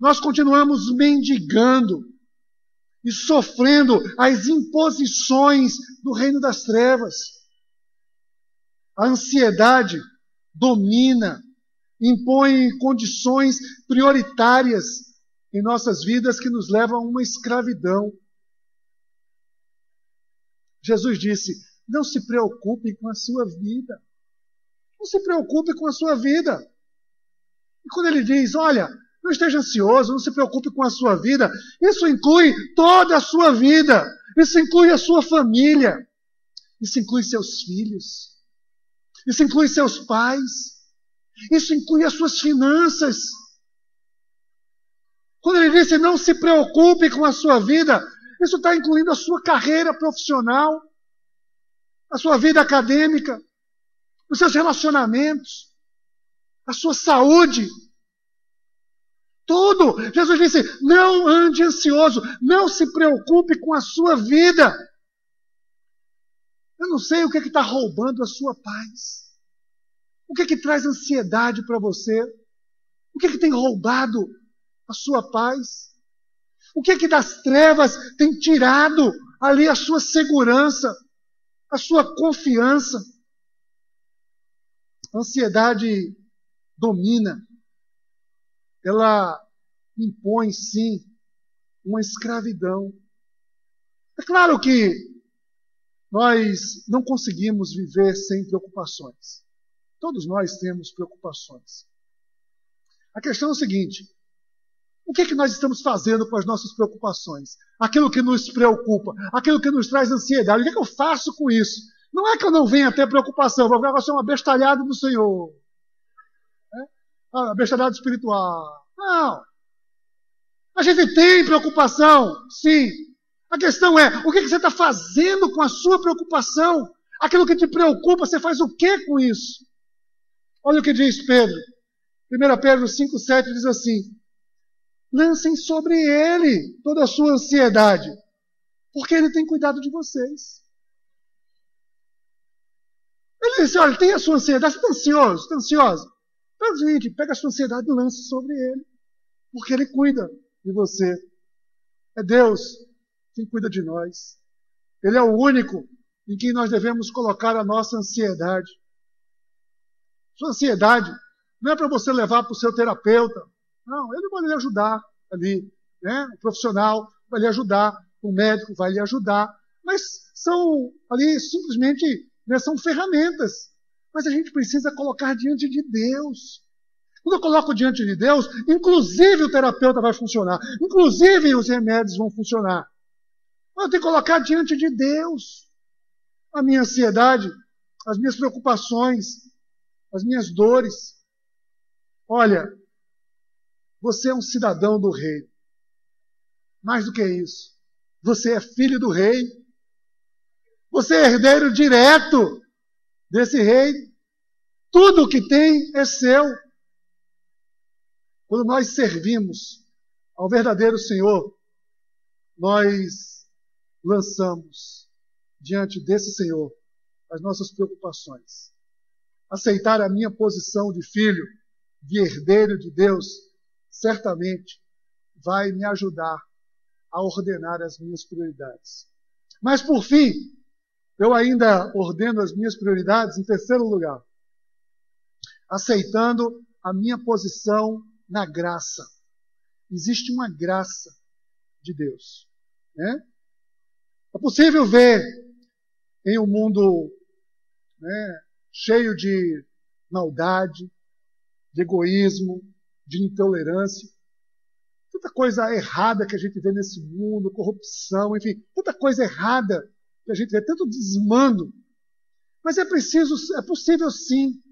nós continuamos mendigando e sofrendo as imposições do reino das trevas. A ansiedade domina, impõe condições prioritárias em nossas vidas que nos levam a uma escravidão. Jesus disse: não se preocupe com a sua vida. Não se preocupe com a sua vida. E quando ele diz, olha, não esteja ansioso, não se preocupe com a sua vida, isso inclui toda a sua vida. Isso inclui a sua família. Isso inclui seus filhos. Isso inclui seus pais. Isso inclui as suas finanças. Quando ele disse não se preocupe com a sua vida, isso está incluindo a sua carreira profissional, a sua vida acadêmica, os seus relacionamentos, a sua saúde. Tudo. Jesus disse: não ande ansioso, não se preocupe com a sua vida. Eu não sei o que é está roubando a sua paz. O que é que traz ansiedade para você? O que é que tem roubado a sua paz? O que é que das trevas tem tirado ali a sua segurança, a sua confiança? A ansiedade domina. Ela impõe, sim, uma escravidão. É claro que nós não conseguimos viver sem preocupações. Todos nós temos preocupações. A questão é o seguinte: o que, é que nós estamos fazendo com as nossas preocupações? Aquilo que nos preocupa, aquilo que nos traz ansiedade. O que, é que eu faço com isso? Não é que eu não venha ter preocupação, vou ficar ser uma bestalhada do Senhor. É? Ah, bestalhada espiritual. Não. A gente tem preocupação, sim. A questão é, o que, que você está fazendo com a sua preocupação? Aquilo que te preocupa, você faz o que com isso? Olha o que diz Pedro. 1 Pedro 5,7 diz assim: Lancem sobre ele toda a sua ansiedade, porque ele tem cuidado de vocês. Ele disse: Olha, tem a sua ansiedade, você está ansioso, está ansiosa. Então, gente, pega a sua ansiedade e lance sobre ele, porque ele cuida de você. É Deus quem cuida de nós. Ele é o único em quem nós devemos colocar a nossa ansiedade. Sua ansiedade não é para você levar para o seu terapeuta. Não, ele vai lhe ajudar ali. Né? O profissional vai lhe ajudar, o médico vai lhe ajudar. Mas são ali simplesmente né, são ferramentas. Mas a gente precisa colocar diante de Deus. Quando eu coloco diante de Deus, inclusive o terapeuta vai funcionar, inclusive os remédios vão funcionar. Eu tenho que colocar diante de Deus a minha ansiedade, as minhas preocupações, as minhas dores. Olha, você é um cidadão do rei. Mais do que isso, você é filho do rei. Você é herdeiro direto desse rei. Tudo o que tem é seu. Quando nós servimos ao verdadeiro Senhor, nós lançamos diante desse Senhor as nossas preocupações aceitar a minha posição de filho, de herdeiro de Deus, certamente vai me ajudar a ordenar as minhas prioridades. Mas por fim, eu ainda ordeno as minhas prioridades em terceiro lugar, aceitando a minha posição na graça. Existe uma graça de Deus. Né? É possível ver em um mundo né, cheio de maldade, de egoísmo, de intolerância. Tanta coisa errada que a gente vê nesse mundo, corrupção, enfim, tanta coisa errada que a gente vê, tanto desmando. Mas é preciso, é possível sim,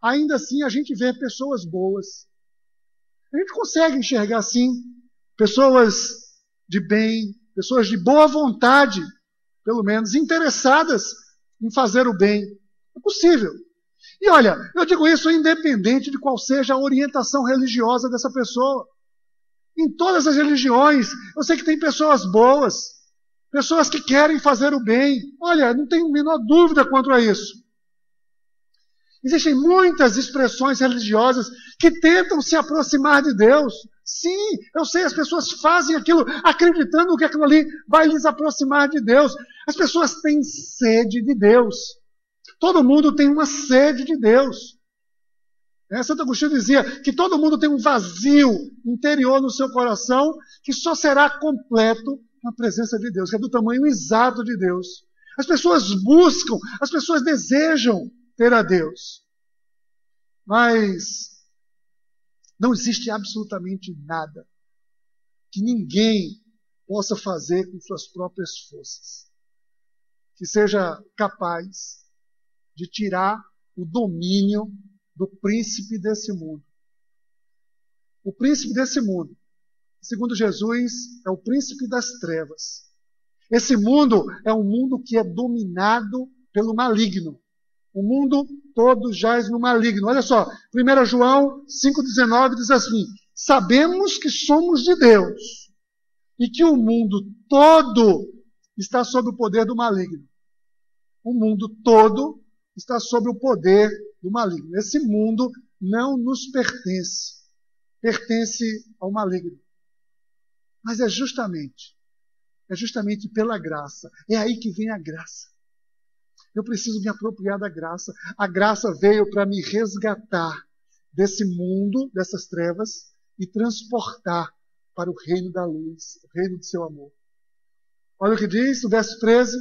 ainda assim a gente vê pessoas boas. A gente consegue enxergar sim pessoas de bem, pessoas de boa vontade, pelo menos interessadas em fazer o bem. É possível. E olha, eu digo isso independente de qual seja a orientação religiosa dessa pessoa. Em todas as religiões, eu sei que tem pessoas boas, pessoas que querem fazer o bem. Olha, não tenho a menor dúvida quanto a isso. Existem muitas expressões religiosas que tentam se aproximar de Deus. Sim, eu sei, as pessoas fazem aquilo acreditando que aquilo ali vai lhes aproximar de Deus. As pessoas têm sede de Deus. Todo mundo tem uma sede de Deus. É, Santo Agostinho dizia que todo mundo tem um vazio interior no seu coração que só será completo na presença de Deus, que é do tamanho exato de Deus. As pessoas buscam, as pessoas desejam ter a Deus. Mas não existe absolutamente nada que ninguém possa fazer com suas próprias forças que seja capaz de tirar o domínio do príncipe desse mundo. O príncipe desse mundo, segundo Jesus, é o príncipe das trevas. Esse mundo é um mundo que é dominado pelo maligno. O mundo todo jaz no maligno. Olha só, 1 João 5,19 diz assim: Sabemos que somos de Deus e que o mundo todo está sob o poder do maligno. O mundo todo está sob o poder do maligno. Esse mundo não nos pertence, pertence ao maligno. Mas é justamente, é justamente pela graça. É aí que vem a graça. Eu preciso me apropriar da graça. A graça veio para me resgatar desse mundo, dessas trevas, e transportar para o reino da luz, o reino do seu amor. Olha o que diz, o verso 13,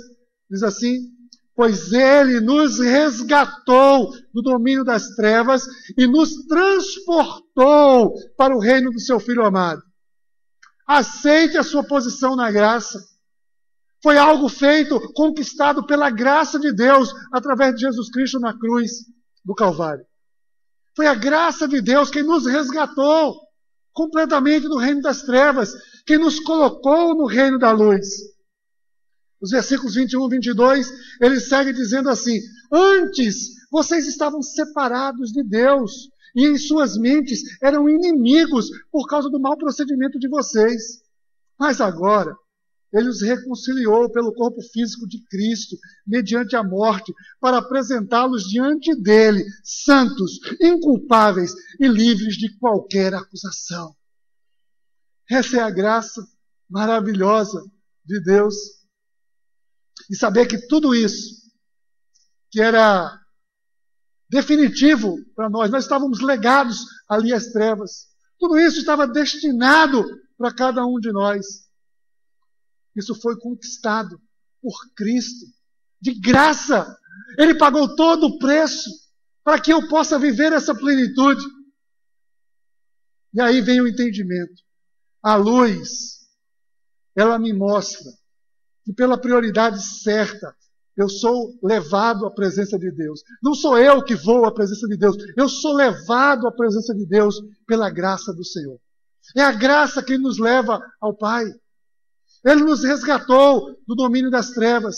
diz assim: Pois ele nos resgatou do domínio das trevas e nos transportou para o reino do seu Filho amado. Aceite a sua posição na graça. Foi algo feito, conquistado pela graça de Deus através de Jesus Cristo na cruz do Calvário. Foi a graça de Deus quem nos resgatou completamente do reino das trevas, quem nos colocou no reino da luz. Os versículos 21 e 22, ele segue dizendo assim: Antes vocês estavam separados de Deus e em suas mentes eram inimigos por causa do mau procedimento de vocês. Mas agora, ele os reconciliou pelo corpo físico de Cristo, mediante a morte, para apresentá-los diante dele, santos, inculpáveis e livres de qualquer acusação. Essa é a graça maravilhosa de Deus. E saber que tudo isso, que era definitivo para nós, nós estávamos legados ali às trevas. Tudo isso estava destinado para cada um de nós. Isso foi conquistado por Cristo, de graça. Ele pagou todo o preço para que eu possa viver essa plenitude. E aí vem o entendimento. A luz, ela me mostra que pela prioridade certa, eu sou levado à presença de Deus. Não sou eu que vou à presença de Deus, eu sou levado à presença de Deus pela graça do Senhor. É a graça que nos leva ao Pai. Ele nos resgatou do domínio das trevas.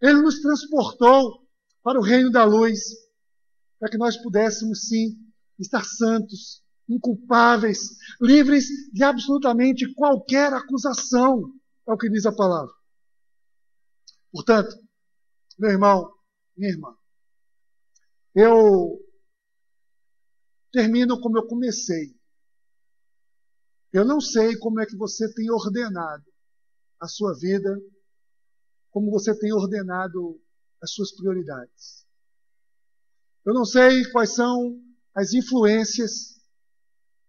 Ele nos transportou para o reino da luz, para que nós pudéssemos, sim, estar santos, inculpáveis, livres de absolutamente qualquer acusação, é o que diz a palavra. Portanto, meu irmão, minha irmã, eu termino como eu comecei. Eu não sei como é que você tem ordenado a sua vida, como você tem ordenado as suas prioridades. Eu não sei quais são as influências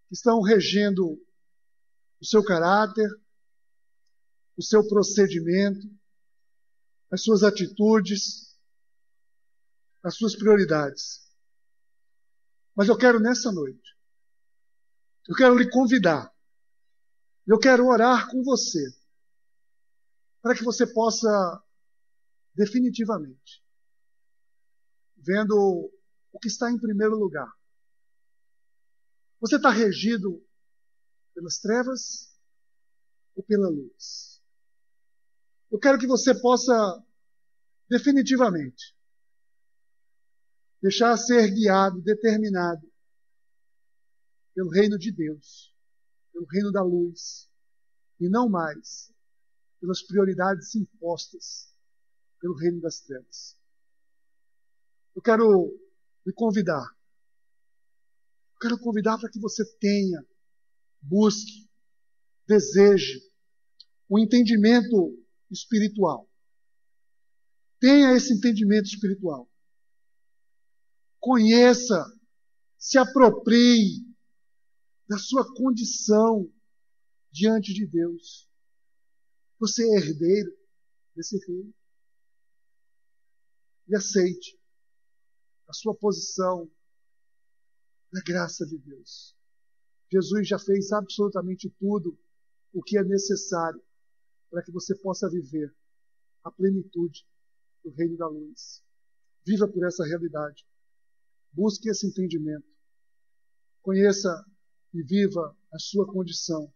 que estão regendo o seu caráter, o seu procedimento, as suas atitudes, as suas prioridades. Mas eu quero nessa noite, eu quero lhe convidar, eu quero orar com você para que você possa definitivamente, vendo o que está em primeiro lugar. Você está regido pelas trevas ou pela luz? Eu quero que você possa definitivamente deixar ser guiado, determinado pelo reino de Deus, pelo reino da luz, e não mais pelas prioridades impostas pelo reino das trevas. Eu quero lhe convidar. Eu quero convidar para que você tenha, busque, deseje um entendimento espiritual. Tenha esse entendimento espiritual. Conheça, se aproprie da sua condição diante de Deus. Você é herdeiro desse reino. E aceite a sua posição na graça de Deus. Jesus já fez absolutamente tudo o que é necessário para que você possa viver a plenitude do reino da luz. Viva por essa realidade. Busque esse entendimento. Conheça e viva a sua condição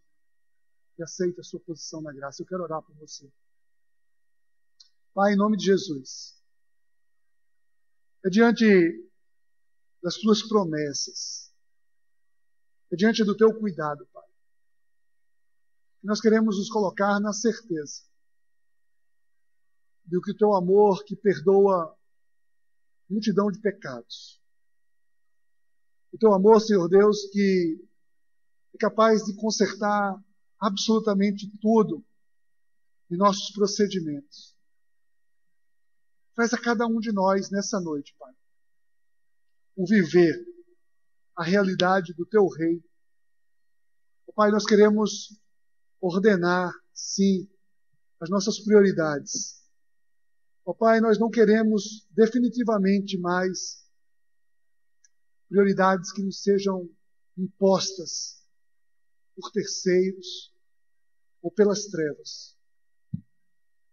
e aceite a sua posição na graça. Eu quero orar por você. Pai, em nome de Jesus, é diante das tuas promessas, é diante do teu cuidado, nós queremos nos colocar na certeza de que o teu amor que perdoa multidão de pecados, o teu amor, Senhor Deus, que é capaz de consertar absolutamente tudo em nossos procedimentos. Faz a cada um de nós nessa noite, Pai, o viver a realidade do Teu Reino. Pai, nós queremos ordenar, sim, as nossas prioridades. Oh, Pai, nós não queremos definitivamente mais prioridades que nos sejam impostas por terceiros ou pelas trevas.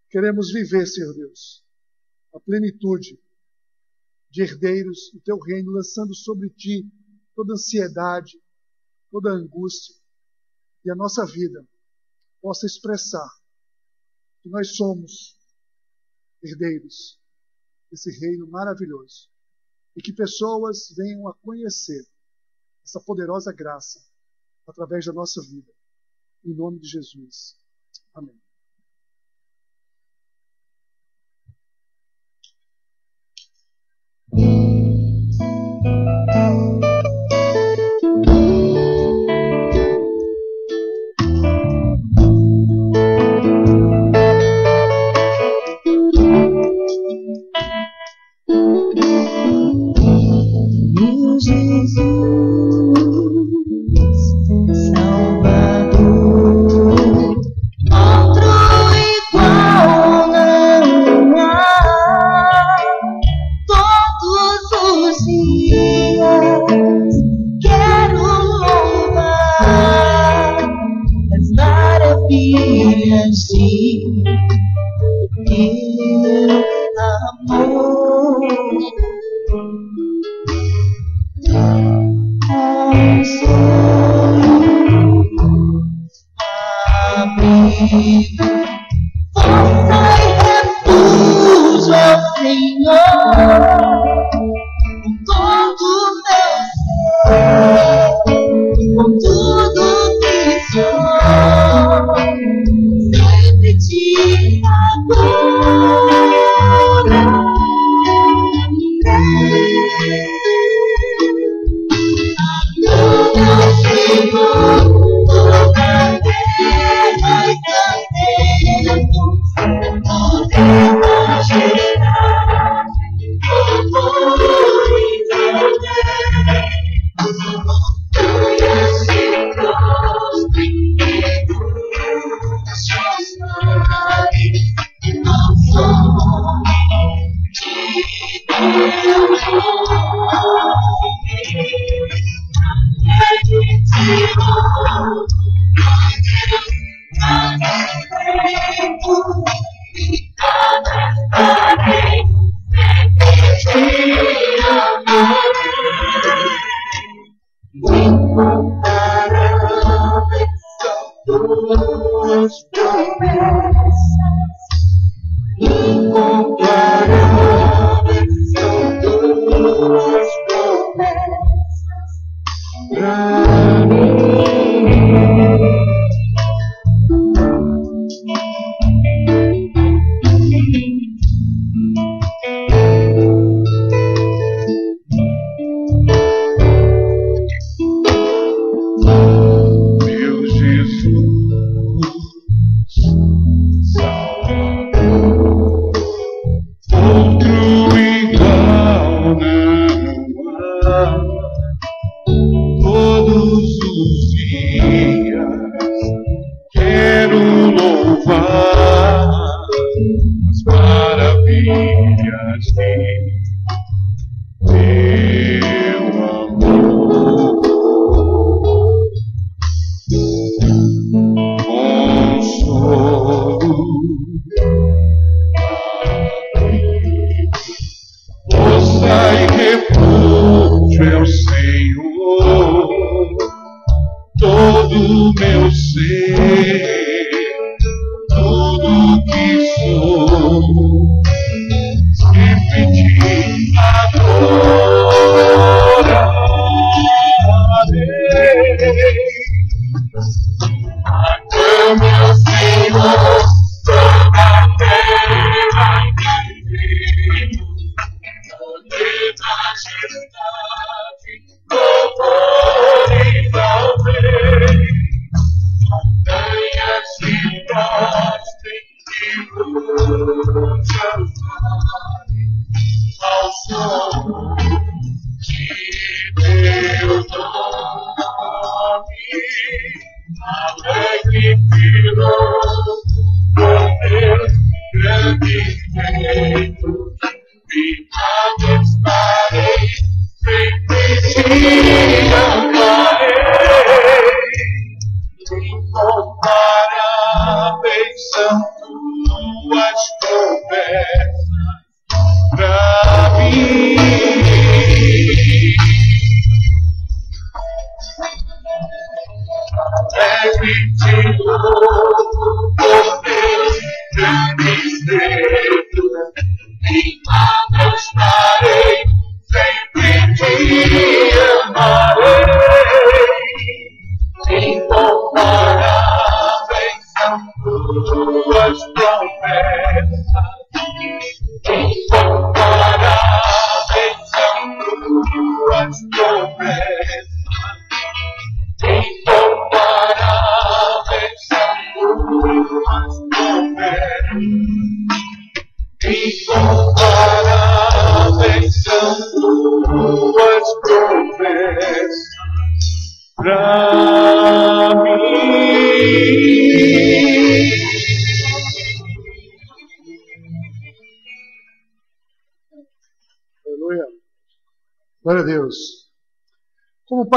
Queremos viver, Senhor Deus, a plenitude de herdeiros do teu reino, lançando sobre ti toda ansiedade, toda angústia, e a nossa vida possa expressar que nós somos herdeiros desse reino maravilhoso e que pessoas venham a conhecer essa poderosa graça através da nossa vida. Em nome de Jesus. Amém. Thank you.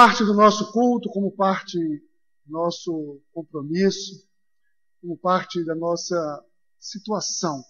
parte do nosso culto, como parte do nosso compromisso, como parte da nossa situação.